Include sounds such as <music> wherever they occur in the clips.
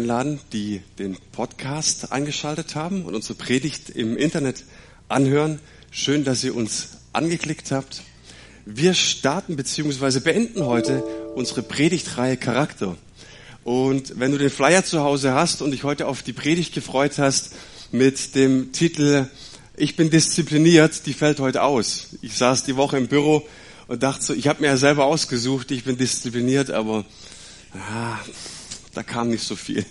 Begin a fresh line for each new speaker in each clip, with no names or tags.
einladen, die den Podcast eingeschaltet haben und unsere Predigt im Internet anhören. Schön, dass ihr uns angeklickt habt. Wir starten bzw. beenden heute unsere Predigtreihe Charakter. Und wenn du den Flyer zu Hause hast und dich heute auf die Predigt gefreut hast mit dem Titel Ich bin diszipliniert, die fällt heute aus. Ich saß die Woche im Büro und dachte so, ich habe mir ja selber ausgesucht, ich bin diszipliniert, aber ah, da kam nicht so viel.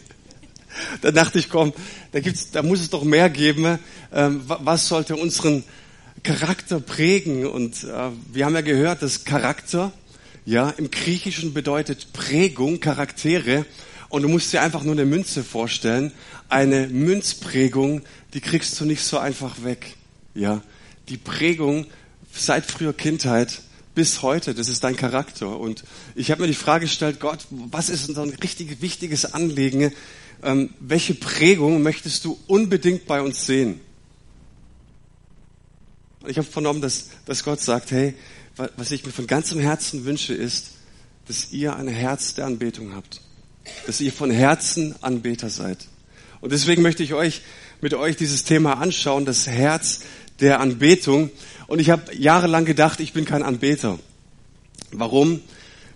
Da dachte ich, komm, da gibt's, da muss es doch mehr geben. Ähm, was sollte unseren Charakter prägen? Und äh, wir haben ja gehört, dass Charakter, ja, im Griechischen bedeutet Prägung, Charaktere. Und du musst dir einfach nur eine Münze vorstellen. Eine Münzprägung, die kriegst du nicht so einfach weg. Ja, die Prägung seit früher Kindheit bis heute, das ist dein Charakter. Und ich habe mir die Frage gestellt, Gott, was ist ein richtig wichtiges Anliegen? Ähm, welche Prägung möchtest du unbedingt bei uns sehen? Und ich habe vernommen, dass, dass Gott sagt, hey, was ich mir von ganzem Herzen wünsche, ist, dass ihr ein Herz der Anbetung habt. Dass ihr von Herzen Anbeter seid. Und deswegen möchte ich euch mit euch dieses Thema anschauen, das Herz der Anbetung. Und ich habe jahrelang gedacht, ich bin kein Anbeter. Warum?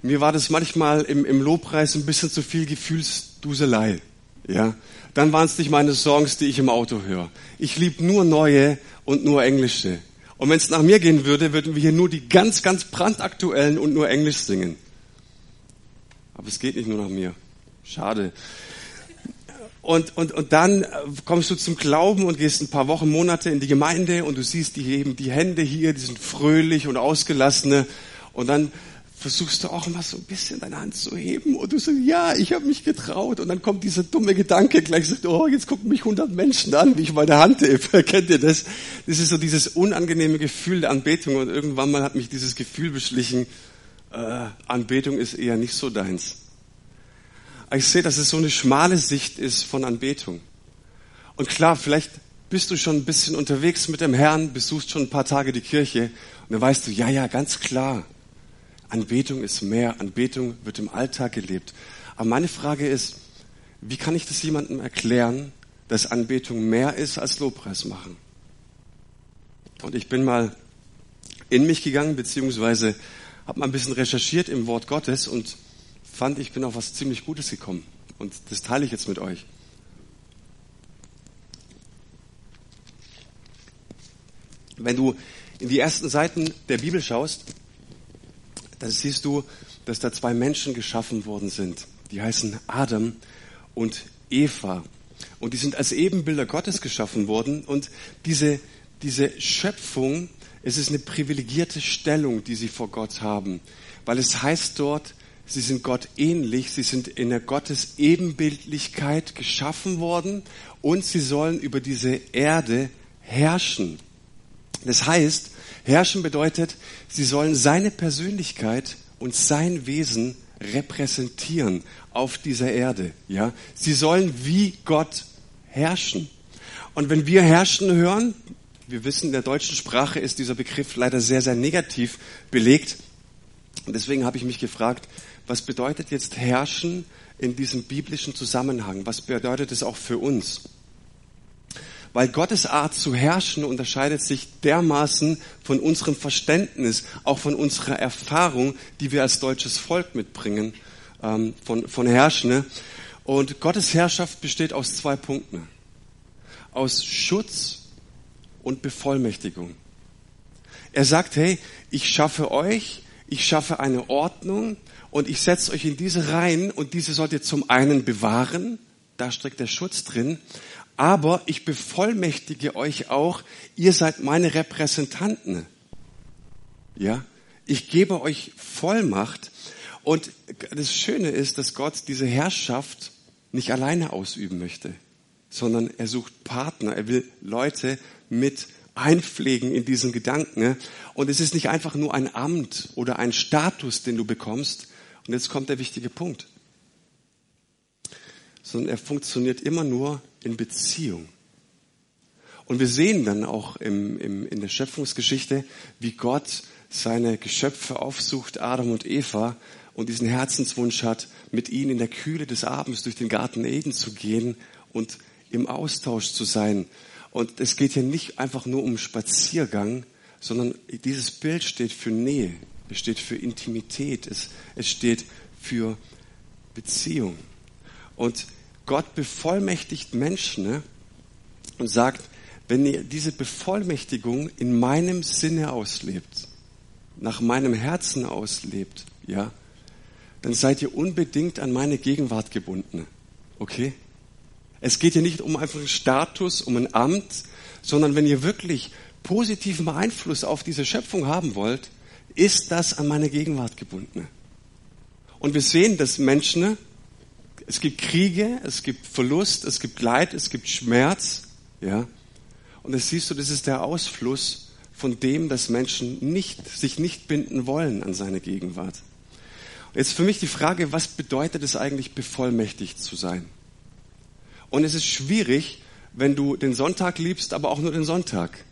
Mir war das manchmal im, im Lobpreis ein bisschen zu viel Gefühlsduselei. Ja, dann waren es nicht meine Songs, die ich im Auto höre. Ich liebe nur neue und nur englische. Und wenn es nach mir gehen würde, würden wir hier nur die ganz, ganz brandaktuellen und nur Englisch singen. Aber es geht nicht nur nach mir. Schade. Und, und, und dann kommst du zum Glauben und gehst ein paar Wochen, Monate in die Gemeinde und du siehst, die heben die Hände hier, die sind fröhlich und ausgelassene. Und dann versuchst du auch mal so ein bisschen deine Hand zu heben und du sagst, ja, ich habe mich getraut. Und dann kommt dieser dumme Gedanke gleich, sagt, oh, jetzt gucken mich hundert Menschen an, wie ich meine Hand hebe. <laughs> Kennt ihr das? Das ist so dieses unangenehme Gefühl der Anbetung. Und irgendwann mal hat mich dieses Gefühl beschlichen, äh, Anbetung ist eher nicht so deins ich sehe, dass es so eine schmale Sicht ist von Anbetung. Und klar, vielleicht bist du schon ein bisschen unterwegs mit dem Herrn, besuchst schon ein paar Tage die Kirche und dann weißt du, ja, ja, ganz klar, Anbetung ist mehr, Anbetung wird im Alltag gelebt. Aber meine Frage ist, wie kann ich das jemandem erklären, dass Anbetung mehr ist als Lobpreis machen? Und ich bin mal in mich gegangen, beziehungsweise habe mal ein bisschen recherchiert im Wort Gottes und fand, ich bin auf was ziemlich Gutes gekommen. Und das teile ich jetzt mit euch. Wenn du in die ersten Seiten der Bibel schaust, dann siehst du, dass da zwei Menschen geschaffen worden sind. Die heißen Adam und Eva. Und die sind als Ebenbilder Gottes geschaffen worden. Und diese, diese Schöpfung, es ist eine privilegierte Stellung, die sie vor Gott haben. Weil es heißt dort, Sie sind Gott ähnlich, sie sind in der Gottes Ebenbildlichkeit geschaffen worden und sie sollen über diese Erde herrschen. Das heißt, herrschen bedeutet, sie sollen seine Persönlichkeit und sein Wesen repräsentieren auf dieser Erde. Ja, sie sollen wie Gott herrschen. Und wenn wir herrschen hören, wir wissen, in der deutschen Sprache ist dieser Begriff leider sehr, sehr negativ belegt. Und deswegen habe ich mich gefragt, was bedeutet jetzt herrschen in diesem biblischen Zusammenhang? Was bedeutet es auch für uns? Weil Gottes Art zu herrschen unterscheidet sich dermaßen von unserem Verständnis, auch von unserer Erfahrung, die wir als deutsches Volk mitbringen, ähm, von, von Herrschen. Und Gottes Herrschaft besteht aus zwei Punkten. Aus Schutz und Bevollmächtigung. Er sagt, hey, ich schaffe euch, ich schaffe eine Ordnung, und ich setze euch in diese Reihen und diese sollt ihr zum einen bewahren, da steckt der Schutz drin, aber ich bevollmächtige euch auch, ihr seid meine Repräsentanten. Ja, ich gebe euch Vollmacht und das Schöne ist, dass Gott diese Herrschaft nicht alleine ausüben möchte, sondern er sucht Partner, er will Leute mit einpflegen in diesen Gedanken. Und es ist nicht einfach nur ein Amt oder ein Status, den du bekommst, und jetzt kommt der wichtige Punkt. Sondern er funktioniert immer nur in Beziehung. Und wir sehen dann auch im, im, in der Schöpfungsgeschichte, wie Gott seine Geschöpfe aufsucht, Adam und Eva, und diesen Herzenswunsch hat, mit ihnen in der Kühle des Abends durch den Garten Eden zu gehen und im Austausch zu sein. Und es geht hier nicht einfach nur um Spaziergang, sondern dieses Bild steht für Nähe, es steht für Intimität, es, es steht für Beziehung. Und Gott bevollmächtigt Menschen ne, und sagt, wenn ihr diese Bevollmächtigung in meinem Sinne auslebt, nach meinem Herzen auslebt, ja, dann seid ihr unbedingt an meine Gegenwart gebunden. Okay? Es geht hier nicht um einfach einen Status, um ein Amt, sondern wenn ihr wirklich positiven Einfluss auf diese Schöpfung haben wollt, ist das an meine Gegenwart gebunden. Und wir sehen, dass Menschen, es gibt Kriege, es gibt Verlust, es gibt Leid, es gibt Schmerz, ja. Und das siehst du, das ist der Ausfluss von dem, dass Menschen nicht, sich nicht binden wollen an seine Gegenwart. Jetzt für mich die Frage, was bedeutet es eigentlich, bevollmächtigt zu sein? Und es ist schwierig, wenn du den Sonntag liebst, aber auch nur den Sonntag.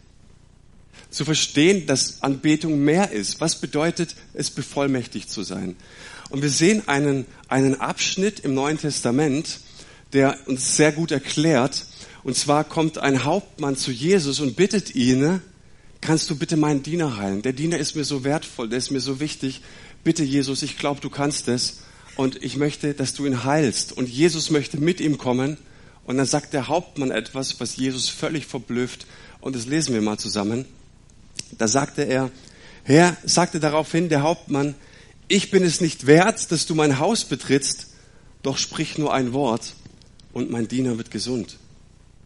Zu verstehen, dass Anbetung mehr ist. Was bedeutet es, bevollmächtigt zu sein? Und wir sehen einen, einen Abschnitt im Neuen Testament, der uns sehr gut erklärt. Und zwar kommt ein Hauptmann zu Jesus und bittet ihn, kannst du bitte meinen Diener heilen? Der Diener ist mir so wertvoll, der ist mir so wichtig bitte Jesus, ich glaube, du kannst es und ich möchte, dass du ihn heilst. Und Jesus möchte mit ihm kommen. Und dann sagt der Hauptmann etwas, was Jesus völlig verblüfft. Und das lesen wir mal zusammen. Da sagte er, Herr, sagte daraufhin der Hauptmann, ich bin es nicht wert, dass du mein Haus betrittst, doch sprich nur ein Wort und mein Diener wird gesund.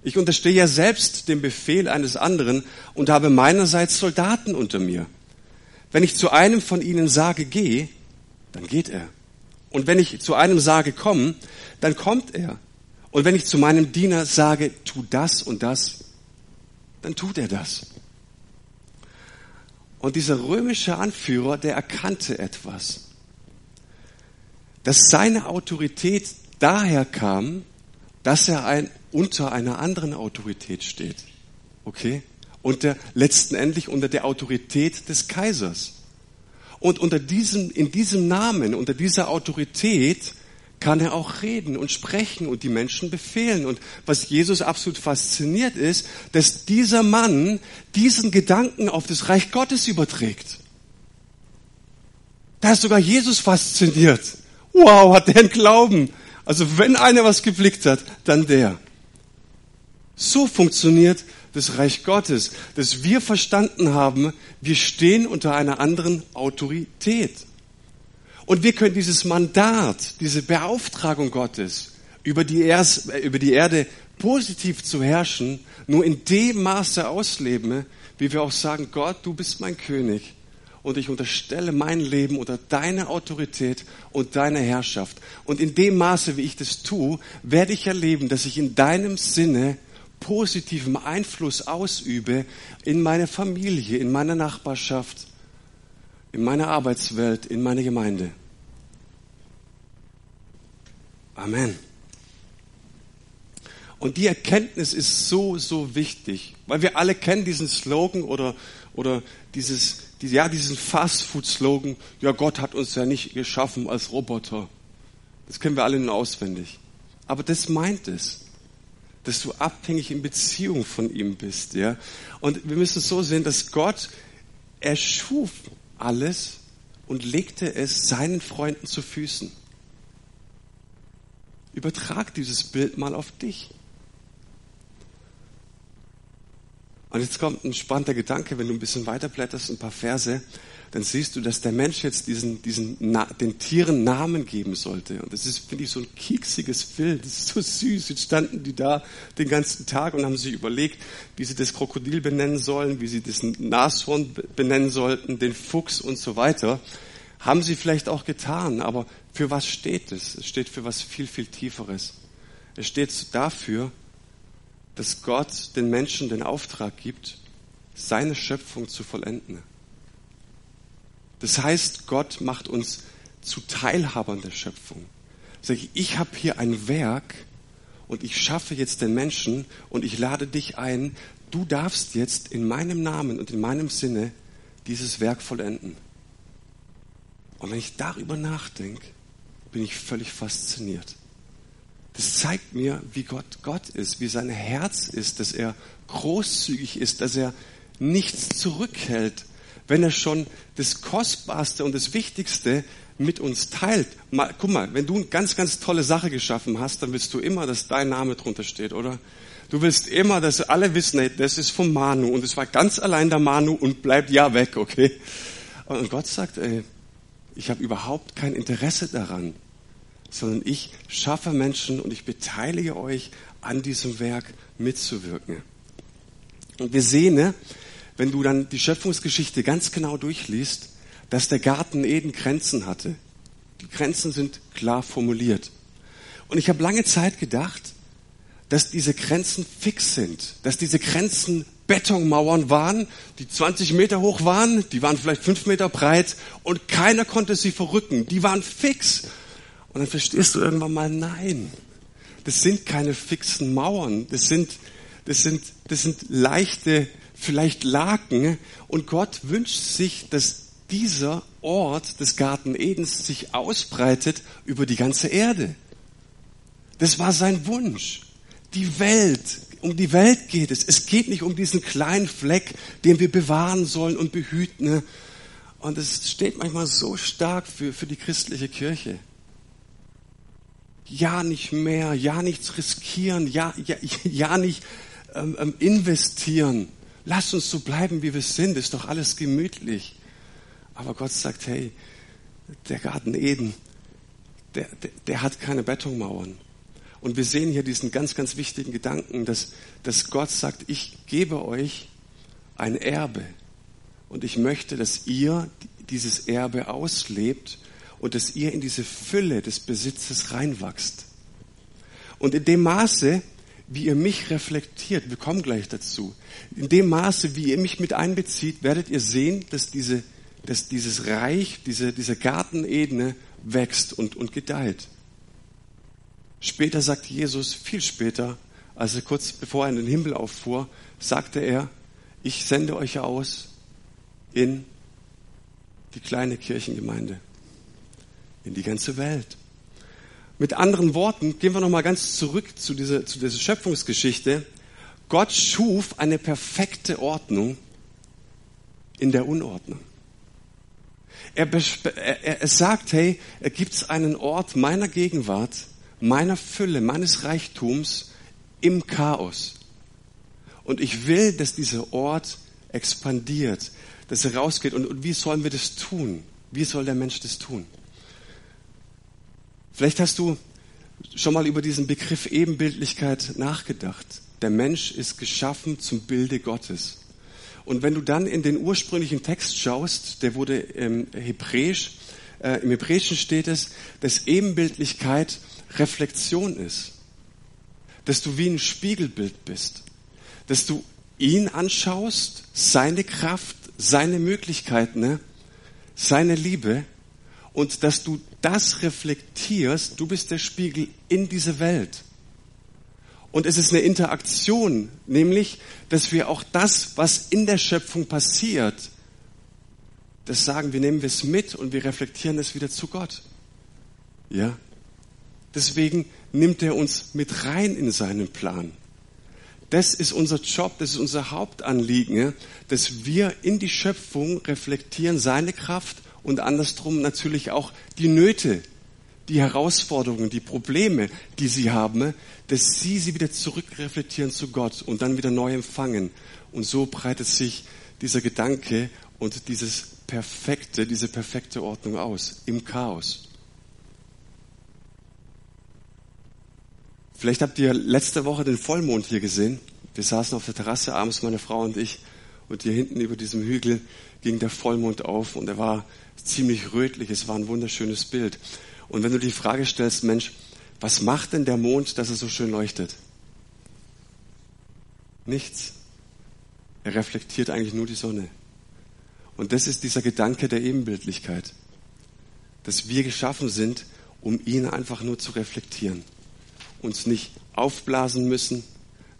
Ich unterstehe ja selbst dem Befehl eines anderen und habe meinerseits Soldaten unter mir. Wenn ich zu einem von ihnen sage, geh, dann geht er. Und wenn ich zu einem sage, komm, dann kommt er. Und wenn ich zu meinem Diener sage, tu das und das, dann tut er das. Und dieser römische Anführer, der erkannte etwas, dass seine Autorität daher kam, dass er ein, unter einer anderen Autorität steht. Okay? unter, letztendlich unter der Autorität des Kaisers. Und unter diesem, in diesem Namen, unter dieser Autorität kann er auch reden und sprechen und die Menschen befehlen. Und was Jesus absolut fasziniert ist, dass dieser Mann diesen Gedanken auf das Reich Gottes überträgt. Da ist sogar Jesus fasziniert. Wow, hat der einen Glauben. Also wenn einer was geblickt hat, dann der. So funktioniert des Reich Gottes, dass wir verstanden haben, wir stehen unter einer anderen Autorität. Und wir können dieses Mandat, diese Beauftragung Gottes, über die, Ers über die Erde positiv zu herrschen, nur in dem Maße ausleben, wie wir auch sagen, Gott, du bist mein König und ich unterstelle mein Leben unter deine Autorität und deine Herrschaft. Und in dem Maße, wie ich das tue, werde ich erleben, dass ich in deinem Sinne positiven Einfluss ausübe in meine Familie, in meiner Nachbarschaft, in meiner Arbeitswelt, in meine Gemeinde. Amen. Und die Erkenntnis ist so, so wichtig, weil wir alle kennen diesen Slogan oder, oder dieses, ja, diesen Fast-Food-Slogan, ja, Gott hat uns ja nicht geschaffen als Roboter. Das kennen wir alle nur auswendig. Aber das meint es dass du abhängig in Beziehung von ihm bist, ja. Und wir müssen es so sehen, dass Gott erschuf alles und legte es seinen Freunden zu Füßen. Übertrag dieses Bild mal auf dich. Und jetzt kommt ein spannender Gedanke, wenn du ein bisschen weiterblätterst, ein paar Verse dann siehst du, dass der Mensch jetzt diesen, diesen, den Tieren Namen geben sollte. Und das ist, finde ich, so ein kieksiges Bild. Das ist so süß. Jetzt standen die da den ganzen Tag und haben sich überlegt, wie sie das Krokodil benennen sollen, wie sie das Nashorn benennen sollten, den Fuchs und so weiter. Haben sie vielleicht auch getan, aber für was steht es? Es steht für was viel, viel Tieferes. Es steht dafür, dass Gott den Menschen den Auftrag gibt, seine Schöpfung zu vollenden. Das heißt, Gott macht uns zu Teilhabern der Schöpfung. Sag ich, ich habe hier ein Werk und ich schaffe jetzt den Menschen und ich lade dich ein, du darfst jetzt in meinem Namen und in meinem Sinne dieses Werk vollenden. Und wenn ich darüber nachdenke, bin ich völlig fasziniert. Das zeigt mir, wie Gott Gott ist, wie sein Herz ist, dass er großzügig ist, dass er nichts zurückhält, wenn er schon das Kostbarste und das Wichtigste mit uns teilt. Mal, guck mal, wenn du eine ganz, ganz tolle Sache geschaffen hast, dann willst du immer, dass dein Name drunter steht, oder? Du willst immer, dass alle wissen, hey, das ist vom Manu und es war ganz allein der Manu und bleibt ja weg, okay? Und Gott sagt, ey, ich habe überhaupt kein Interesse daran, sondern ich schaffe Menschen und ich beteilige euch an diesem Werk mitzuwirken. Und wir sehen, ne, wenn du dann die Schöpfungsgeschichte ganz genau durchliest, dass der Garten Eden Grenzen hatte. Die Grenzen sind klar formuliert. Und ich habe lange Zeit gedacht, dass diese Grenzen fix sind, dass diese Grenzen Betonmauern waren, die 20 Meter hoch waren, die waren vielleicht 5 Meter breit und keiner konnte sie verrücken. Die waren fix. Und dann verstehst du irgendwann mal, nein, das sind keine fixen Mauern, das sind, das sind, das sind leichte, vielleicht Laken. Und Gott wünscht sich, dass dieser Ort des Garten Edens sich ausbreitet über die ganze Erde. Das war sein Wunsch. Die Welt, um die Welt geht es. Es geht nicht um diesen kleinen Fleck, den wir bewahren sollen und behüten. Und es steht manchmal so stark für, für die christliche Kirche. Ja, nicht mehr, ja, nichts riskieren, ja, ja, <laughs> ja nicht ähm, ähm investieren. Lass uns so bleiben, wie wir sind, ist doch alles gemütlich. Aber Gott sagt, hey, der Garten Eden, der, der, der hat keine Betonmauern. Und wir sehen hier diesen ganz, ganz wichtigen Gedanken, dass, dass Gott sagt, ich gebe euch ein Erbe. Und ich möchte, dass ihr dieses Erbe auslebt und dass ihr in diese Fülle des Besitzes reinwachst. Und in dem Maße, wie ihr mich reflektiert, wir kommen gleich dazu, in dem Maße, wie ihr mich mit einbezieht, werdet ihr sehen, dass diese dass dieses Reich, diese, diese Gartenebene wächst und, und gedeiht. Später sagt Jesus, viel später, also kurz bevor er in den Himmel auffuhr, sagte er, ich sende euch aus in die kleine Kirchengemeinde, in die ganze Welt. Mit anderen Worten, gehen wir nochmal ganz zurück zu dieser, zu dieser Schöpfungsgeschichte. Gott schuf eine perfekte Ordnung in der Unordnung. Er, er, er sagt, hey, er gibt einen Ort meiner Gegenwart, meiner Fülle, meines Reichtums im Chaos. Und ich will, dass dieser Ort expandiert, dass er rausgeht. Und, und wie sollen wir das tun? Wie soll der Mensch das tun? Vielleicht hast du schon mal über diesen Begriff Ebenbildlichkeit nachgedacht. Der Mensch ist geschaffen zum Bilde Gottes. Und wenn du dann in den ursprünglichen Text schaust, der wurde im Hebräisch, äh, im Hebräischen steht es, dass Ebenbildlichkeit Reflexion ist. Dass du wie ein Spiegelbild bist. Dass du ihn anschaust, seine Kraft, seine Möglichkeiten, ne? seine Liebe und dass du das reflektierst, du bist der Spiegel in diese Welt. Und es ist eine Interaktion, nämlich, dass wir auch das, was in der Schöpfung passiert, das sagen, wir nehmen es mit und wir reflektieren es wieder zu Gott. Ja? Deswegen nimmt er uns mit rein in seinen Plan. Das ist unser Job, das ist unser Hauptanliegen, dass wir in die Schöpfung reflektieren seine Kraft und andersrum natürlich auch die Nöte, die Herausforderungen, die Probleme, die sie haben, dass sie sie wieder zurückreflektieren zu Gott und dann wieder neu empfangen. Und so breitet sich dieser Gedanke und dieses perfekte, diese perfekte Ordnung aus im Chaos. Vielleicht habt ihr letzte Woche den Vollmond hier gesehen. Wir saßen auf der Terrasse abends, meine Frau und ich, und hier hinten über diesem Hügel ging der Vollmond auf und er war ziemlich rötlich. Es war ein wunderschönes Bild. Und wenn du die Frage stellst, Mensch, was macht denn der Mond, dass er so schön leuchtet? Nichts. Er reflektiert eigentlich nur die Sonne. Und das ist dieser Gedanke der Ebenbildlichkeit, dass wir geschaffen sind, um ihn einfach nur zu reflektieren. Uns nicht aufblasen müssen,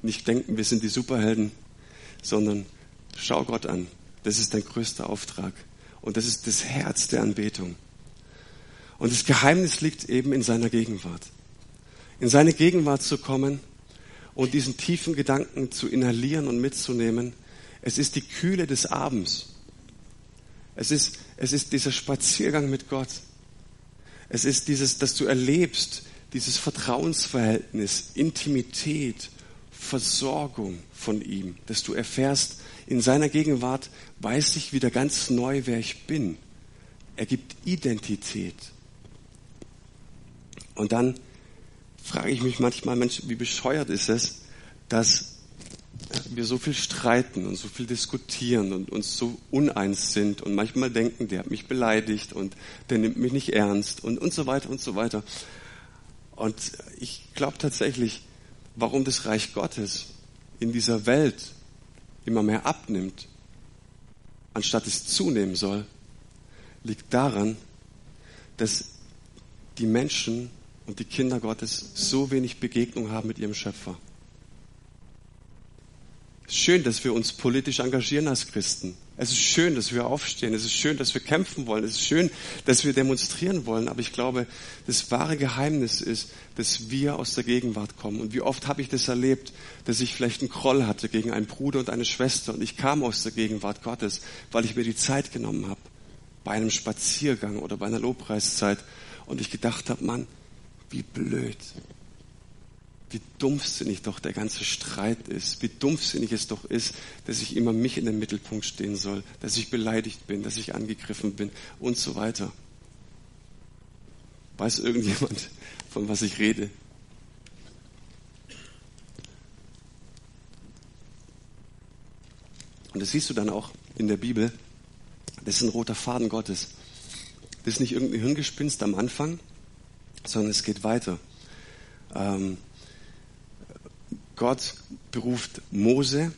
nicht denken, wir sind die Superhelden, sondern schau Gott an. Das ist dein größter Auftrag. Und das ist das Herz der Anbetung. Und das Geheimnis liegt eben in seiner Gegenwart. In seine Gegenwart zu kommen und diesen tiefen Gedanken zu inhalieren und mitzunehmen. Es ist die Kühle des Abends. Es ist, es ist dieser Spaziergang mit Gott. Es ist dieses, dass du erlebst, dieses Vertrauensverhältnis, Intimität, Versorgung von ihm, dass du erfährst, in seiner Gegenwart weiß ich wieder ganz neu, wer ich bin. Er gibt Identität. Und dann frage ich mich manchmal, Mensch, wie bescheuert ist es, dass wir so viel streiten und so viel diskutieren und uns so uneins sind und manchmal denken, der hat mich beleidigt und der nimmt mich nicht ernst und, und so weiter und so weiter. Und ich glaube tatsächlich, warum das Reich Gottes in dieser Welt immer mehr abnimmt, anstatt es zunehmen soll, liegt daran, dass die Menschen und die Kinder Gottes so wenig Begegnung haben mit ihrem Schöpfer. Schön, dass wir uns politisch engagieren als Christen. Es ist schön, dass wir aufstehen. Es ist schön, dass wir kämpfen wollen. Es ist schön, dass wir demonstrieren wollen. Aber ich glaube, das wahre Geheimnis ist, dass wir aus der Gegenwart kommen. Und wie oft habe ich das erlebt, dass ich vielleicht einen Kroll hatte gegen einen Bruder und eine Schwester und ich kam aus der Gegenwart Gottes, weil ich mir die Zeit genommen habe. Bei einem Spaziergang oder bei einer Lobpreiszeit. Und ich gedacht habe, Mann, wie blöd wie dumpfsinnig doch der ganze Streit ist, wie dumpfsinnig es doch ist, dass ich immer mich in den Mittelpunkt stehen soll, dass ich beleidigt bin, dass ich angegriffen bin und so weiter. Weiß irgendjemand, von was ich rede? Und das siehst du dann auch in der Bibel. Das ist ein roter Faden Gottes. Das ist nicht irgendein Hirngespinst am Anfang, sondern es geht weiter. Ähm, Gott beruft Mose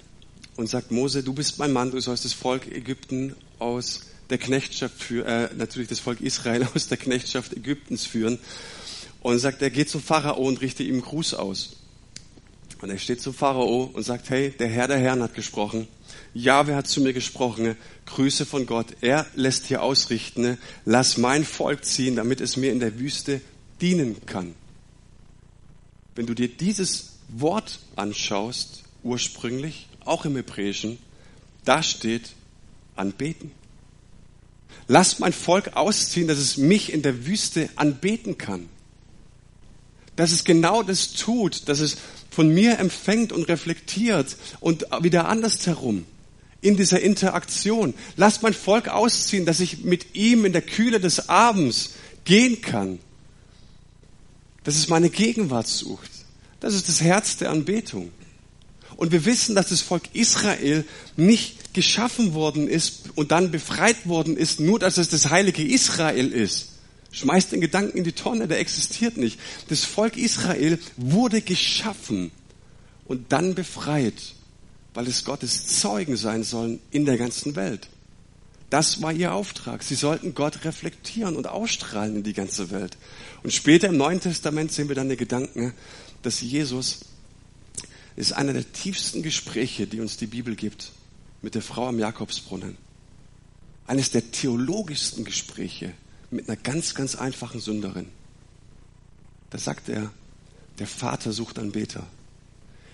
und sagt, Mose, du bist mein Mann, du sollst das Volk Ägypten aus der Knechtschaft führen, äh, natürlich das Volk Israel <laughs> aus der Knechtschaft Ägyptens führen. Und sagt, er geht zum Pharao und richte ihm Gruß aus. Und er steht zum Pharao und sagt, hey, der Herr der Herren hat gesprochen. Jahwe hat zu mir gesprochen. Grüße von Gott. Er lässt hier ausrichten. Lass mein Volk ziehen, damit es mir in der Wüste dienen kann. Wenn du dir dieses Wort anschaust, ursprünglich, auch im Hebräischen, da steht anbeten. Lass mein Volk ausziehen, dass es mich in der Wüste anbeten kann. Dass es genau das tut, dass es von mir empfängt und reflektiert und wieder andersherum in dieser Interaktion. Lass mein Volk ausziehen, dass ich mit ihm in der Kühle des Abends gehen kann. Dass es meine Gegenwart sucht. Das ist das Herz der Anbetung. Und wir wissen, dass das Volk Israel nicht geschaffen worden ist und dann befreit worden ist, nur dass es das heilige Israel ist. Schmeißt den Gedanken in die Tonne, der existiert nicht. Das Volk Israel wurde geschaffen und dann befreit, weil es Gottes Zeugen sein sollen in der ganzen Welt. Das war ihr Auftrag. Sie sollten Gott reflektieren und ausstrahlen in die ganze Welt. Und später im Neuen Testament sehen wir dann den Gedanken, dass Jesus ist einer der tiefsten Gespräche, die uns die Bibel gibt, mit der Frau am Jakobsbrunnen. Eines der theologischsten Gespräche mit einer ganz, ganz einfachen Sünderin. Da sagt er, der Vater sucht Anbeter.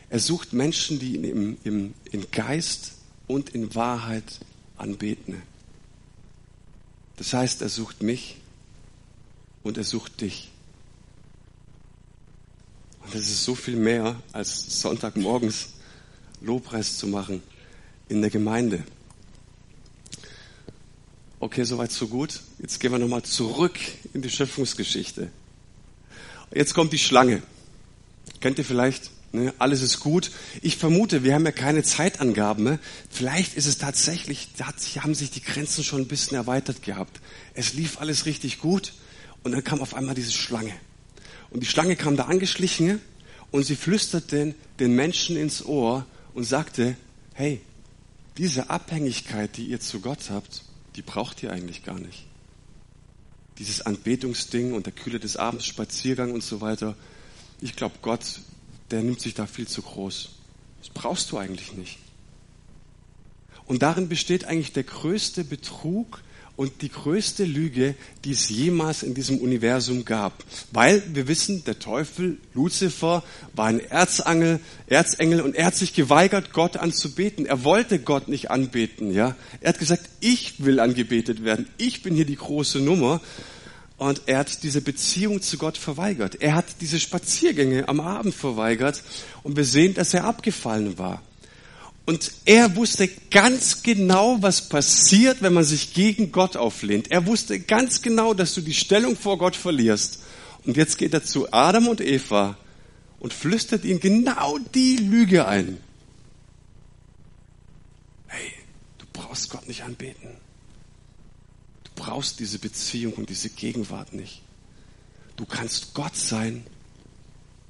Er sucht Menschen, die ihn im, im, in Geist und in Wahrheit anbeten. Das heißt, er sucht mich und er sucht dich. Und das ist so viel mehr, als Sonntagmorgens Lobpreis zu machen in der Gemeinde. Okay, soweit so gut. Jetzt gehen wir nochmal zurück in die Schöpfungsgeschichte. Jetzt kommt die Schlange. Kennt ihr vielleicht? Ne? Alles ist gut. Ich vermute, wir haben ja keine Zeitangaben. Ne? Vielleicht ist es tatsächlich, da haben sich die Grenzen schon ein bisschen erweitert gehabt. Es lief alles richtig gut und dann kam auf einmal diese Schlange. Und die Schlange kam da angeschlichen und sie flüsterte den Menschen ins Ohr und sagte, hey, diese Abhängigkeit, die ihr zu Gott habt, die braucht ihr eigentlich gar nicht. Dieses Anbetungsding und der Kühle des Abends, Spaziergang und so weiter. Ich glaube, Gott, der nimmt sich da viel zu groß. Das brauchst du eigentlich nicht. Und darin besteht eigentlich der größte Betrug und die größte Lüge, die es jemals in diesem Universum gab. Weil wir wissen, der Teufel, Luzifer, war ein Erzengel, Erzengel und er hat sich geweigert, Gott anzubeten. Er wollte Gott nicht anbeten, ja. Er hat gesagt, ich will angebetet werden. Ich bin hier die große Nummer. Und er hat diese Beziehung zu Gott verweigert. Er hat diese Spaziergänge am Abend verweigert. Und wir sehen, dass er abgefallen war. Und er wusste ganz genau, was passiert, wenn man sich gegen Gott auflehnt. Er wusste ganz genau, dass du die Stellung vor Gott verlierst. Und jetzt geht er zu Adam und Eva und flüstert ihnen genau die Lüge ein. Hey, du brauchst Gott nicht anbeten. Brauchst diese Beziehung und diese Gegenwart nicht. Du kannst Gott sein,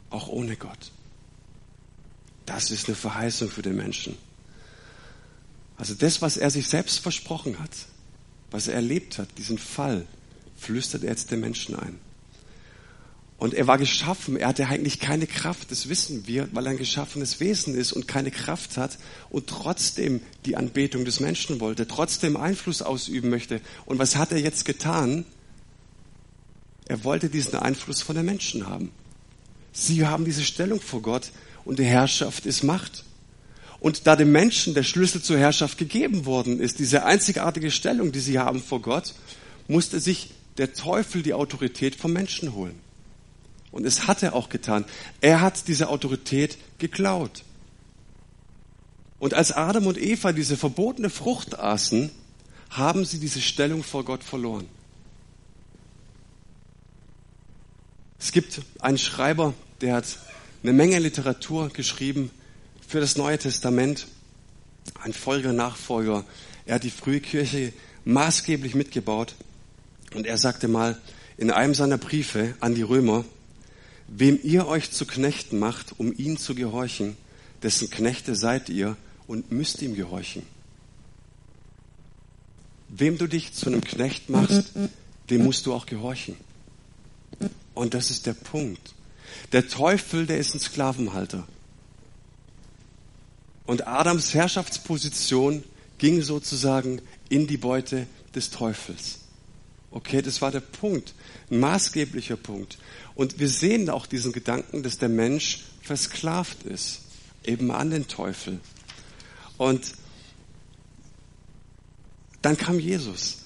auch ohne Gott. Das ist eine Verheißung für den Menschen. Also das, was er sich selbst versprochen hat, was er erlebt hat, diesen Fall, flüstert er jetzt den Menschen ein. Und er war geschaffen, er hatte eigentlich keine Kraft, das wissen wir, weil er ein geschaffenes Wesen ist und keine Kraft hat und trotzdem die Anbetung des Menschen wollte, trotzdem Einfluss ausüben möchte. Und was hat er jetzt getan? Er wollte diesen Einfluss von den Menschen haben. Sie haben diese Stellung vor Gott und die Herrschaft ist Macht. Und da dem Menschen der Schlüssel zur Herrschaft gegeben worden ist, diese einzigartige Stellung, die sie haben vor Gott, musste sich der Teufel die Autorität vom Menschen holen. Und es hat er auch getan. Er hat diese Autorität geklaut. Und als Adam und Eva diese verbotene Frucht aßen, haben sie diese Stellung vor Gott verloren. Es gibt einen Schreiber, der hat eine Menge Literatur geschrieben für das Neue Testament. Ein feuriger Nachfolger. Er hat die frühe Kirche maßgeblich mitgebaut. Und er sagte mal in einem seiner Briefe an die Römer, wem ihr euch zu Knechten macht, um ihm zu gehorchen, dessen Knechte seid ihr und müsst ihm gehorchen. Wem du dich zu einem Knecht machst, dem musst du auch gehorchen. Und das ist der Punkt. Der Teufel, der ist ein Sklavenhalter. Und Adams Herrschaftsposition ging sozusagen in die Beute des Teufels. Okay, das war der Punkt, ein maßgeblicher Punkt. Und wir sehen auch diesen Gedanken, dass der Mensch versklavt ist, eben an den Teufel. Und dann kam Jesus.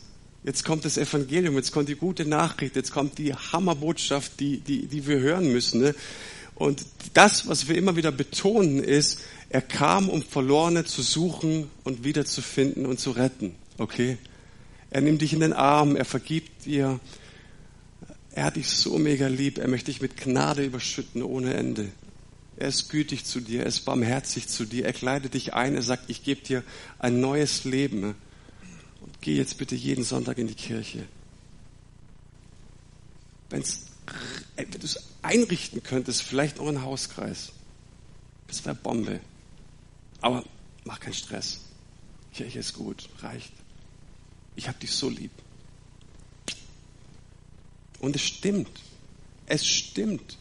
Jetzt kommt das Evangelium, jetzt kommt die gute Nachricht, jetzt kommt die Hammerbotschaft, die, die, die wir hören müssen. Ne? Und das, was wir immer wieder betonen, ist, er kam, um Verlorene zu suchen und wiederzufinden und zu retten. Okay? Er nimmt dich in den Arm, er vergibt dir. Er hat dich so mega lieb, er möchte dich mit Gnade überschütten ohne Ende. Er ist gütig zu dir, er ist barmherzig zu dir, er kleidet dich ein, er sagt, ich gebe dir ein neues Leben. Geh jetzt bitte jeden Sonntag in die Kirche. Wenn's, wenn du es einrichten könntest, vielleicht noch einen Hauskreis. Das wäre Bombe. Aber mach keinen Stress. Kirche ist gut, reicht. Ich habe dich so lieb. Und es stimmt. Es stimmt,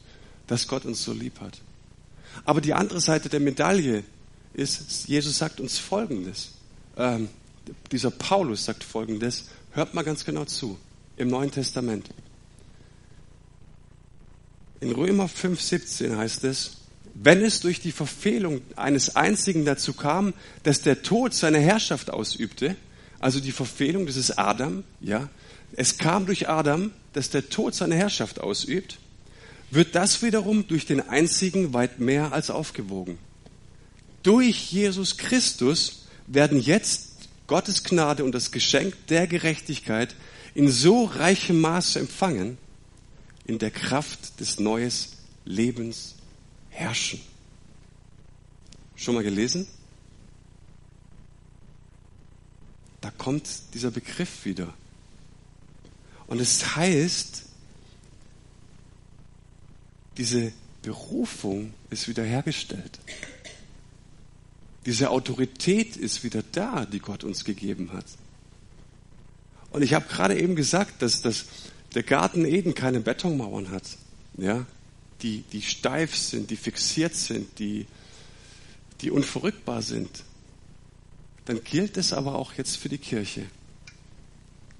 dass Gott uns so lieb hat. Aber die andere Seite der Medaille ist, Jesus sagt uns Folgendes. Ähm, dieser Paulus sagt Folgendes, hört mal ganz genau zu, im Neuen Testament. In Römer 5,17 heißt es, wenn es durch die Verfehlung eines einzigen dazu kam, dass der Tod seine Herrschaft ausübte, also die Verfehlung, das ist Adam, ja, es kam durch Adam, dass der Tod seine Herrschaft ausübt, wird das wiederum durch den einzigen weit mehr als aufgewogen. Durch Jesus Christus werden jetzt Gottes Gnade und das Geschenk der Gerechtigkeit in so reichem Maße empfangen, in der Kraft des neues Lebens herrschen. Schon mal gelesen? Da kommt dieser Begriff wieder. Und es heißt, diese Berufung ist wiederhergestellt. Diese Autorität ist wieder da, die Gott uns gegeben hat. Und ich habe gerade eben gesagt, dass, dass der Garten Eden keine Betonmauern hat, ja, die, die steif sind, die fixiert sind, die, die unverrückbar sind. Dann gilt es aber auch jetzt für die Kirche,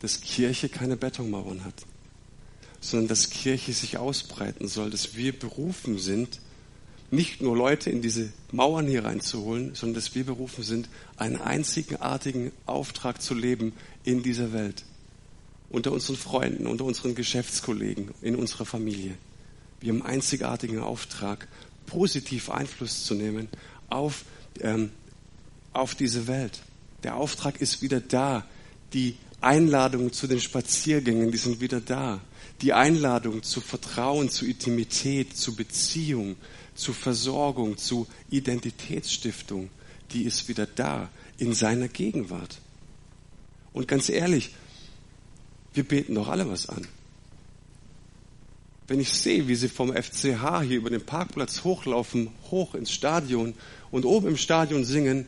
dass Kirche keine Betonmauern hat, sondern dass Kirche sich ausbreiten soll, dass wir berufen sind, nicht nur Leute in diese Mauern hier reinzuholen, sondern dass wir berufen sind, einen einzigartigen Auftrag zu leben in dieser Welt. Unter unseren Freunden, unter unseren Geschäftskollegen, in unserer Familie. Wir haben einen einzigartigen Auftrag, positiv Einfluss zu nehmen auf, ähm, auf diese Welt. Der Auftrag ist wieder da. Die Einladungen zu den Spaziergängen, die sind wieder da. Die Einladung zu Vertrauen, zu Intimität, zu Beziehung, zu Versorgung, zu Identitätsstiftung, die ist wieder da in seiner Gegenwart. Und ganz ehrlich, wir beten doch alle was an. Wenn ich sehe, wie sie vom FCH hier über den Parkplatz hochlaufen, hoch ins Stadion und oben im Stadion singen,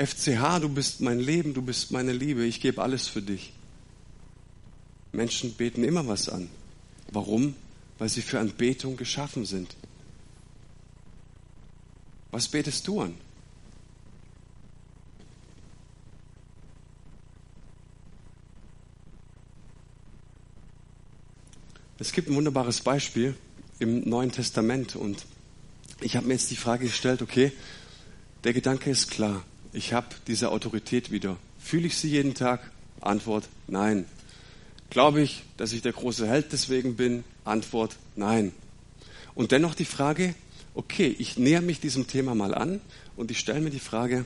FCH, du bist mein Leben, du bist meine Liebe, ich gebe alles für dich. Menschen beten immer was an. Warum? Weil sie für Anbetung geschaffen sind. Was betest du an? Es gibt ein wunderbares Beispiel im Neuen Testament und ich habe mir jetzt die Frage gestellt, okay, der Gedanke ist klar, ich habe diese Autorität wieder. Fühle ich sie jeden Tag? Antwort, nein. Glaube ich, dass ich der große Held deswegen bin? Antwort, nein. Und dennoch die Frage, okay, ich näher mich diesem Thema mal an und ich stelle mir die Frage,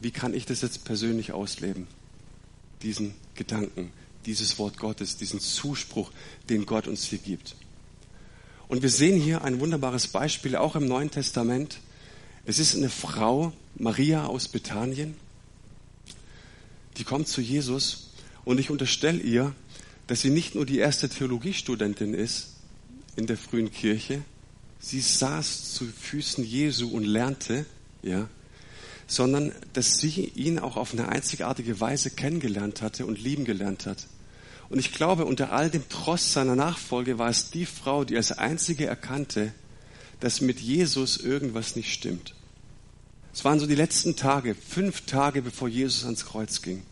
wie kann ich das jetzt persönlich ausleben? Diesen Gedanken, dieses Wort Gottes, diesen Zuspruch, den Gott uns hier gibt. Und wir sehen hier ein wunderbares Beispiel, auch im Neuen Testament. Es ist eine Frau, Maria aus Bethanien, die kommt zu Jesus und ich unterstelle ihr, dass sie nicht nur die erste Theologiestudentin ist in der frühen Kirche, sie saß zu Füßen Jesu und lernte, ja, sondern dass sie ihn auch auf eine einzigartige Weise kennengelernt hatte und lieben gelernt hat. Und ich glaube, unter all dem Trost seiner Nachfolge war es die Frau, die als einzige erkannte, dass mit Jesus irgendwas nicht stimmt. Es waren so die letzten Tage, fünf Tage bevor Jesus ans Kreuz ging.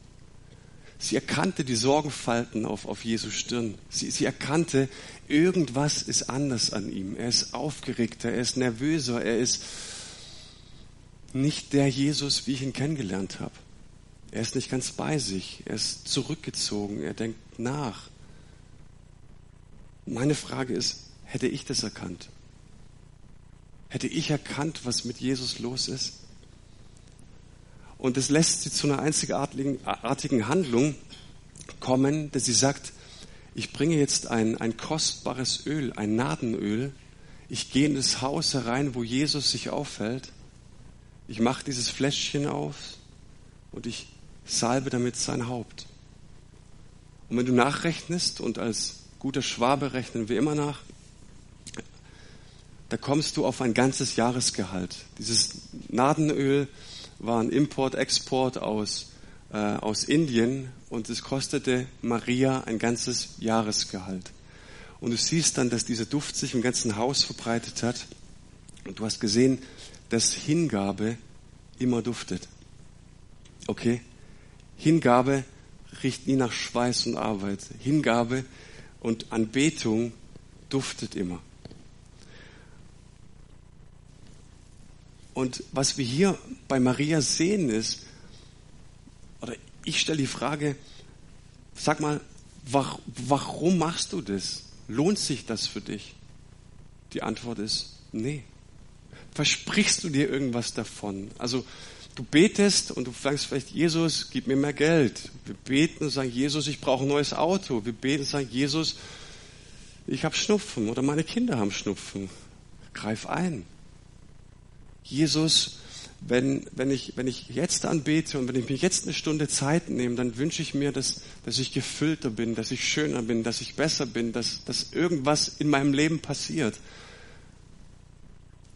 Sie erkannte die Sorgenfalten auf, auf Jesu Stirn. Sie, sie erkannte, irgendwas ist anders an ihm. Er ist aufgeregter, er ist nervöser, er ist nicht der Jesus, wie ich ihn kennengelernt habe. Er ist nicht ganz bei sich, er ist zurückgezogen, er denkt nach. Meine Frage ist, hätte ich das erkannt? Hätte ich erkannt, was mit Jesus los ist? Und es lässt sie zu einer einzigartigen Handlung kommen, dass sie sagt, ich bringe jetzt ein, ein kostbares Öl, ein Nadenöl. Ich gehe in das Haus herein, wo Jesus sich aufhält. Ich mache dieses Fläschchen auf und ich salbe damit sein Haupt. Und wenn du nachrechnest und als guter Schwabe rechnen wir immer nach, da kommst du auf ein ganzes Jahresgehalt. Dieses Nadenöl war ein Import, Export aus, äh, aus Indien und es kostete Maria ein ganzes Jahresgehalt. Und du siehst dann, dass dieser Duft sich im ganzen Haus verbreitet hat. Und du hast gesehen, dass Hingabe immer duftet. Okay? Hingabe riecht nie nach Schweiß und Arbeit. Hingabe und Anbetung duftet immer. Und was wir hier bei Maria sehen ist, oder ich stelle die Frage, sag mal, warum machst du das? Lohnt sich das für dich? Die Antwort ist, nee. Versprichst du dir irgendwas davon? Also du betest und du sagst vielleicht, Jesus, gib mir mehr Geld. Wir beten und sagen, Jesus, ich brauche ein neues Auto. Wir beten und sagen, Jesus, ich habe Schnupfen oder meine Kinder haben Schnupfen. Greif ein. Jesus, wenn, wenn, ich, wenn ich jetzt anbete und wenn ich mir jetzt eine Stunde Zeit nehme, dann wünsche ich mir, dass, dass ich gefüllter bin, dass ich schöner bin, dass ich besser bin, dass, dass irgendwas in meinem Leben passiert.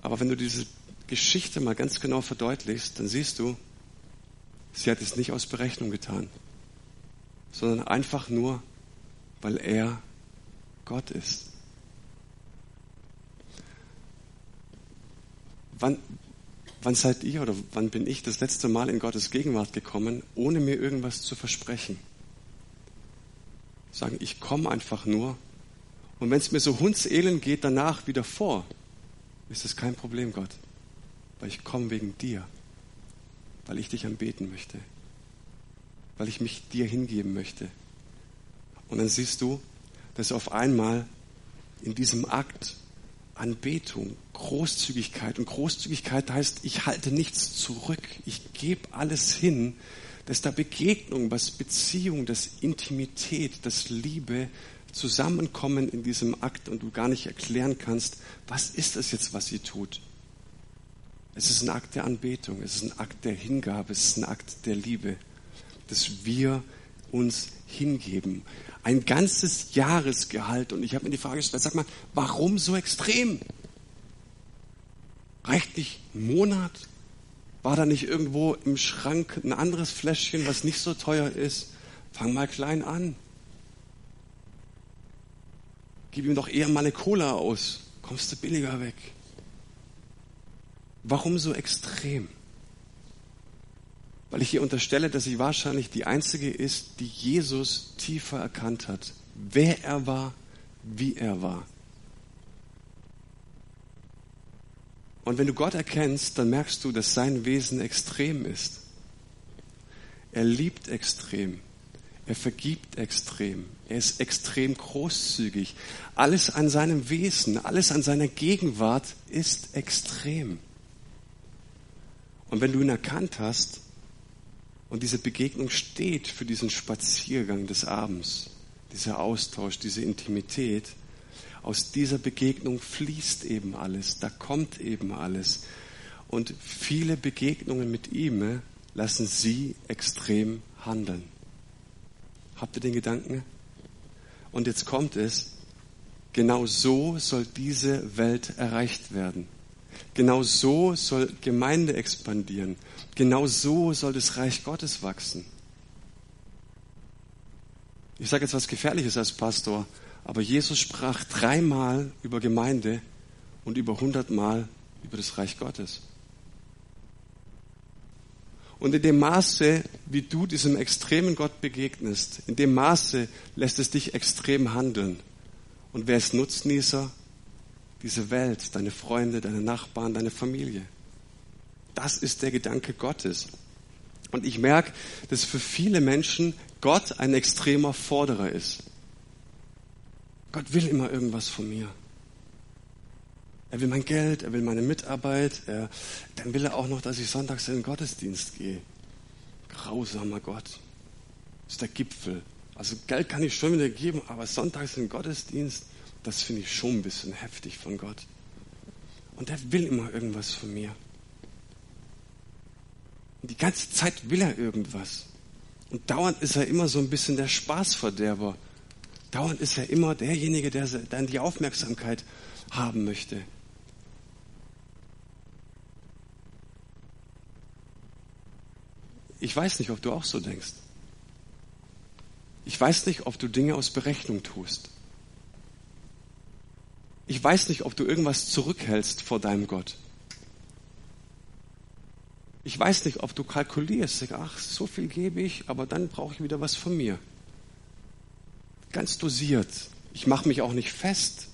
Aber wenn du diese Geschichte mal ganz genau verdeutlichst, dann siehst du, sie hat es nicht aus Berechnung getan, sondern einfach nur, weil er Gott ist. Wann, Wann seid ihr oder wann bin ich das letzte Mal in Gottes Gegenwart gekommen, ohne mir irgendwas zu versprechen? Sagen, ich komme einfach nur. Und wenn es mir so hundselend geht, danach wieder vor, ist es kein Problem, Gott. Weil ich komme wegen dir. Weil ich dich anbeten möchte. Weil ich mich dir hingeben möchte. Und dann siehst du, dass auf einmal in diesem Akt Anbetung, Großzügigkeit. Und Großzügigkeit heißt, ich halte nichts zurück. Ich gebe alles hin, dass da Begegnung, was Beziehung, das Intimität, das Liebe zusammenkommen in diesem Akt und du gar nicht erklären kannst, was ist das jetzt, was sie tut. Es ist ein Akt der Anbetung, es ist ein Akt der Hingabe, es ist ein Akt der Liebe, dass wir uns hingeben ein ganzes Jahresgehalt. Und ich habe mir die Frage gestellt, sag mal, warum so extrem? Reicht nicht ein Monat? War da nicht irgendwo im Schrank ein anderes Fläschchen, was nicht so teuer ist? Fang mal klein an. Gib ihm doch eher mal eine Cola aus. Kommst du billiger weg. Warum so extrem? Weil ich hier unterstelle, dass sie wahrscheinlich die einzige ist, die Jesus tiefer erkannt hat, wer er war, wie er war. Und wenn du Gott erkennst, dann merkst du, dass sein Wesen extrem ist. Er liebt extrem. Er vergibt extrem. Er ist extrem großzügig. Alles an seinem Wesen, alles an seiner Gegenwart ist extrem. Und wenn du ihn erkannt hast, und diese Begegnung steht für diesen Spaziergang des Abends, dieser Austausch, diese Intimität. Aus dieser Begegnung fließt eben alles, da kommt eben alles. Und viele Begegnungen mit ihm lassen sie extrem handeln. Habt ihr den Gedanken? Und jetzt kommt es, genau so soll diese Welt erreicht werden. Genau so soll Gemeinde expandieren. Genau so soll das Reich Gottes wachsen. Ich sage jetzt was Gefährliches als Pastor, aber Jesus sprach dreimal über Gemeinde und über hundertmal über das Reich Gottes. Und in dem Maße, wie du diesem extremen Gott begegnest, in dem Maße lässt es dich extrem handeln. Und wer ist Nutznießer? Diese Welt, deine Freunde, deine Nachbarn, deine Familie. Das ist der Gedanke Gottes. Und ich merke, dass für viele Menschen Gott ein extremer Forderer ist. Gott will immer irgendwas von mir. Er will mein Geld, er will meine Mitarbeit, er, dann will er auch noch, dass ich sonntags in den Gottesdienst gehe. Grausamer Gott. Das ist der Gipfel. Also Geld kann ich schon wieder geben, aber sonntags in den Gottesdienst, das finde ich schon ein bisschen heftig von Gott. Und er will immer irgendwas von mir. Und die ganze Zeit will er irgendwas. Und dauernd ist er immer so ein bisschen der Spaßverderber. Dauernd ist er immer derjenige, der dann die Aufmerksamkeit haben möchte. Ich weiß nicht, ob du auch so denkst. Ich weiß nicht, ob du Dinge aus Berechnung tust. Ich weiß nicht, ob du irgendwas zurückhältst vor deinem Gott. Ich weiß nicht, ob du kalkulierst, ach, so viel gebe ich, aber dann brauche ich wieder was von mir. Ganz dosiert. Ich mache mich auch nicht fest,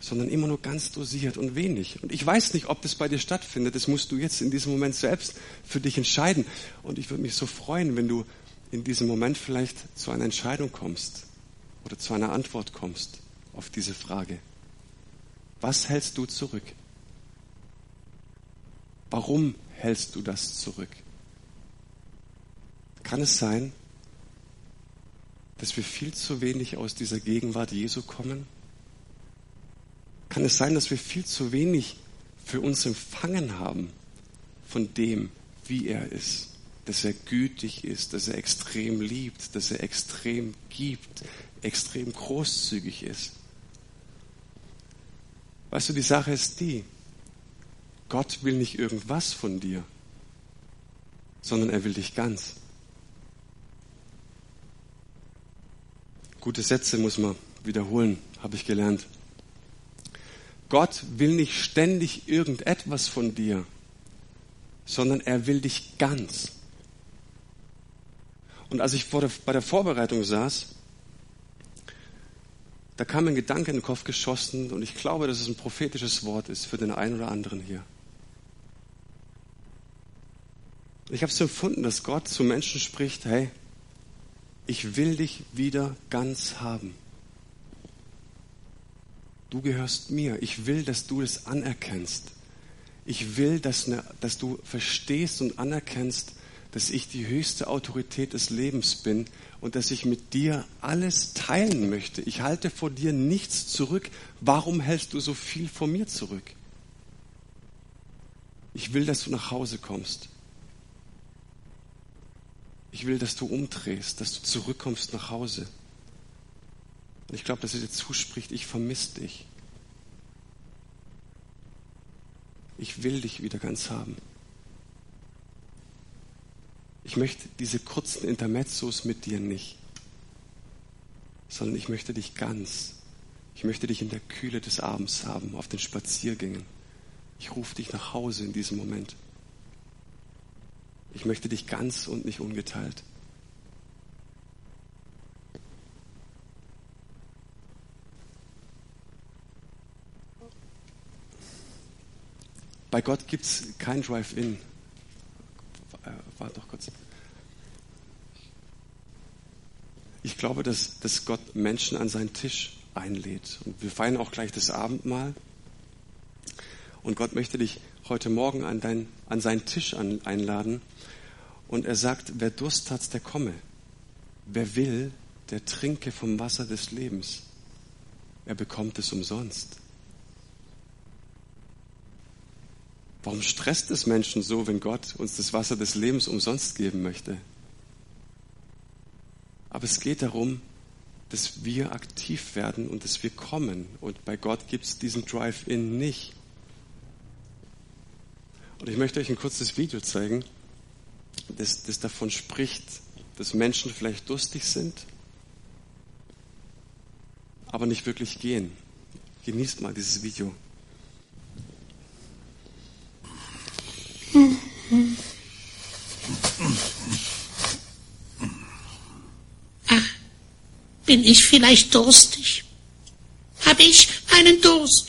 sondern immer nur ganz dosiert und wenig. Und ich weiß nicht, ob das bei dir stattfindet. Das musst du jetzt in diesem Moment selbst für dich entscheiden. Und ich würde mich so freuen, wenn du in diesem Moment vielleicht zu einer Entscheidung kommst oder zu einer Antwort kommst auf diese Frage. Was hältst du zurück? Warum hältst du das zurück? Kann es sein, dass wir viel zu wenig aus dieser Gegenwart Jesu kommen? Kann es sein, dass wir viel zu wenig für uns empfangen haben von dem, wie er ist? Dass er gütig ist, dass er extrem liebt, dass er extrem gibt, extrem großzügig ist. Weißt du, die Sache ist die, Gott will nicht irgendwas von dir, sondern er will dich ganz. Gute Sätze muss man wiederholen, habe ich gelernt. Gott will nicht ständig irgendetwas von dir, sondern er will dich ganz. Und als ich bei der Vorbereitung saß, da kam ein Gedanke in den Kopf geschossen und ich glaube, dass es ein prophetisches Wort ist für den einen oder anderen hier. Ich habe es empfunden, dass Gott zu Menschen spricht, hey, ich will dich wieder ganz haben. Du gehörst mir. Ich will, dass du es anerkennst. Ich will, dass, ne, dass du verstehst und anerkennst, dass ich die höchste Autorität des Lebens bin und dass ich mit dir alles teilen möchte. Ich halte vor dir nichts zurück. Warum hältst du so viel von mir zurück? Ich will, dass du nach Hause kommst. Ich will, dass du umdrehst, dass du zurückkommst nach Hause. Und ich glaube, dass er dir zuspricht, ich vermisse dich. Ich will dich wieder ganz haben. Ich möchte diese kurzen Intermezzos mit dir nicht, sondern ich möchte dich ganz. Ich möchte dich in der Kühle des Abends haben, auf den Spaziergängen. Ich rufe dich nach Hause in diesem Moment. Ich möchte dich ganz und nicht ungeteilt. Bei Gott gibt es kein Drive-In. Äh, warte doch kurz. Ich glaube, dass, dass Gott Menschen an seinen Tisch einlädt. Und wir feiern auch gleich das Abendmahl. Und Gott möchte dich heute Morgen an, dein, an seinen Tisch an, einladen. Und er sagt, wer Durst hat, der komme. Wer will, der trinke vom Wasser des Lebens. Er bekommt es umsonst. Warum stresst es Menschen so, wenn Gott uns das Wasser des Lebens umsonst geben möchte? Aber es geht darum, dass wir aktiv werden und dass wir kommen. Und bei Gott gibt es diesen Drive-In nicht. Und ich möchte euch ein kurzes Video zeigen, das, das davon spricht, dass Menschen vielleicht durstig sind, aber nicht wirklich gehen. Genießt mal dieses Video.
Ach, bin ich vielleicht durstig? Habe ich einen Durst?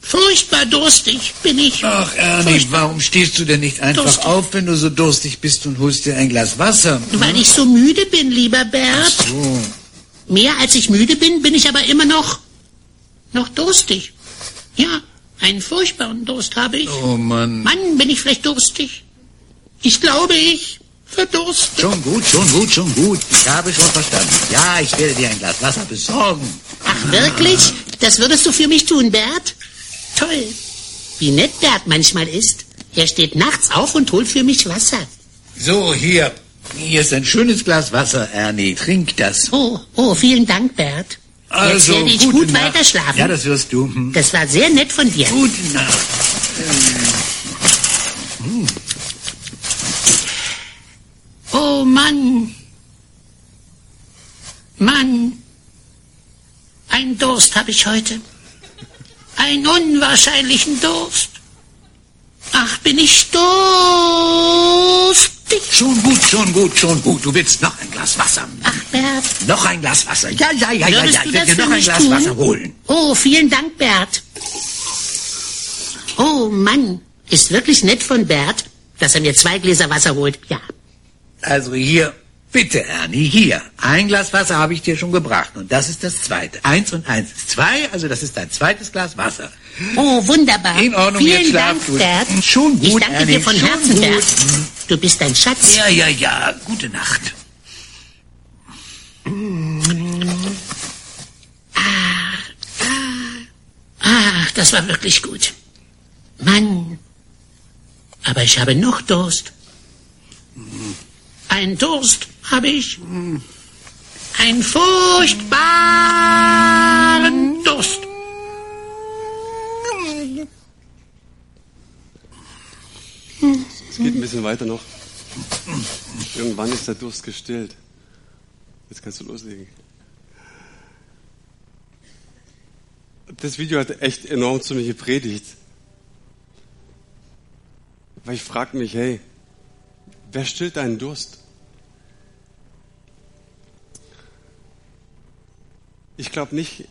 Furchtbar durstig bin ich.
Ach, Ernie, Furchtbar. warum stehst du denn nicht einfach durstig. auf, wenn du so durstig bist und holst dir ein Glas Wasser?
Hm? Weil ich so müde bin, lieber Bert. Ach so. Mehr als ich müde bin, bin ich aber immer noch, noch durstig. Ja, einen furchtbaren Durst habe ich.
Oh Mann.
Mann, bin ich vielleicht durstig. Ich glaube, ich verdurste.
Schon gut, schon gut, schon gut. Ich habe schon verstanden. Ja, ich werde dir ein Glas Wasser besorgen.
Ach, wirklich? Das würdest du für mich tun, Bert? Toll. Wie nett Bert manchmal ist. Er steht nachts auf und holt für mich Wasser.
So, hier. Hier ist ein schönes Glas Wasser, Ernie. Trink das.
Oh, oh, vielen Dank, Bert. Also, Jetzt werde ich gut Nacht. weiterschlafen.
Ja, das wirst du. Hm.
Das war sehr nett von dir.
Gute Nacht.
Hm. Oh Mann. Mann. Ein Durst habe ich heute. Einen unwahrscheinlichen Durst. Ach, bin ich durstig.
Schon gut, schon gut, schon gut. Du willst noch ein Glas Wasser.
Ach, Bert.
Noch ein Glas Wasser. Ja, ja, ja, ja, ja. Ich werde dir noch ein Glas tun? Wasser holen.
Oh, vielen Dank, Bert. Oh, Mann. Ist wirklich nett von Bert, dass er mir zwei Gläser Wasser holt. Ja.
Also hier, bitte, Ernie, hier. Ein Glas Wasser habe ich dir schon gebracht. Und das ist das zweite. Eins und eins ist zwei, also das ist dein zweites Glas Wasser.
Oh, wunderbar.
In Ordnung,
Vielen
jetzt
Dank,
du.
Bert.
Schon gut,
Ich danke
Ernie,
dir von
schon
Herzen,
gut.
Bert. Du bist ein Schatz.
Ja, ja, ja. Gute Nacht.
Ach, das war wirklich gut. Mann. Aber ich habe noch Durst. Ein Durst habe ich. Einen furchtbaren Durst.
Es geht ein bisschen weiter noch. Irgendwann ist der Durst gestillt. Jetzt kannst du loslegen. Das Video hat echt enorm zu mir gepredigt. Weil ich frage mich, hey, wer stillt deinen Durst? Ich glaube nicht,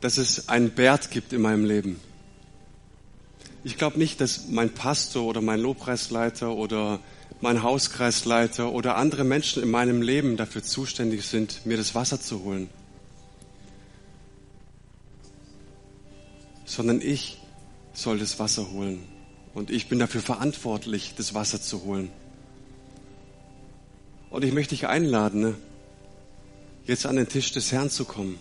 dass es einen Bert gibt in meinem Leben. Ich glaube nicht, dass mein Pastor oder mein Lobpreisleiter oder mein Hauskreisleiter oder andere Menschen in meinem Leben dafür zuständig sind, mir das Wasser zu holen. Sondern ich soll das Wasser holen. Und ich bin dafür verantwortlich, das Wasser zu holen. Und ich möchte dich einladen, ne, jetzt an den Tisch des Herrn zu kommen.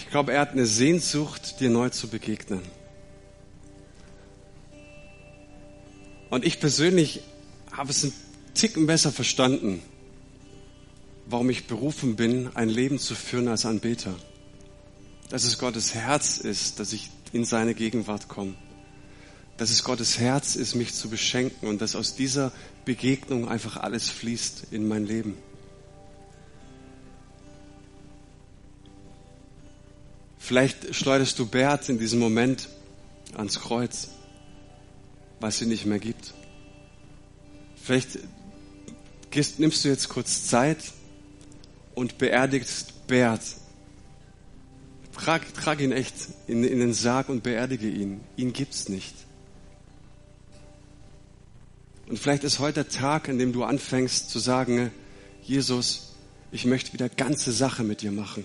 Ich glaube, er hat eine Sehnsucht, dir neu zu begegnen. Und ich persönlich habe es einen Ticken besser verstanden, warum ich berufen bin, ein Leben zu führen als Anbeter. Dass es Gottes Herz ist, dass ich in seine Gegenwart komme. Dass es Gottes Herz ist, mich zu beschenken und dass aus dieser Begegnung einfach alles fließt in mein Leben. Vielleicht schleuderst du Bert in diesem Moment ans Kreuz, es sie nicht mehr gibt. Vielleicht gehst, nimmst du jetzt kurz Zeit und beerdigst Bert. Trag, trag ihn echt in, in den Sarg und beerdige ihn. Ihn gibt's nicht. Und vielleicht ist heute der Tag, an dem du anfängst zu sagen, Jesus, ich möchte wieder ganze Sache mit dir machen.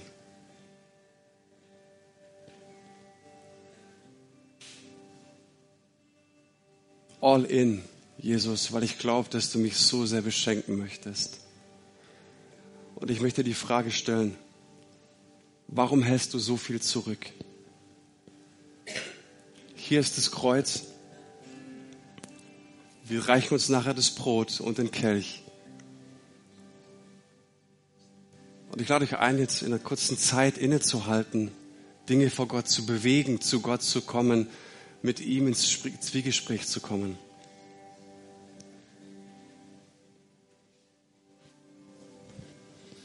All in, Jesus, weil ich glaube, dass du mich so sehr beschenken möchtest. Und ich möchte die Frage stellen, warum hältst du so viel zurück? Hier ist das Kreuz. Wir reichen uns nachher das Brot und den Kelch. Und ich lade euch ein, jetzt in einer kurzen Zeit innezuhalten, Dinge vor Gott zu bewegen, zu Gott zu kommen, mit ihm ins Zwiegespräch zu kommen.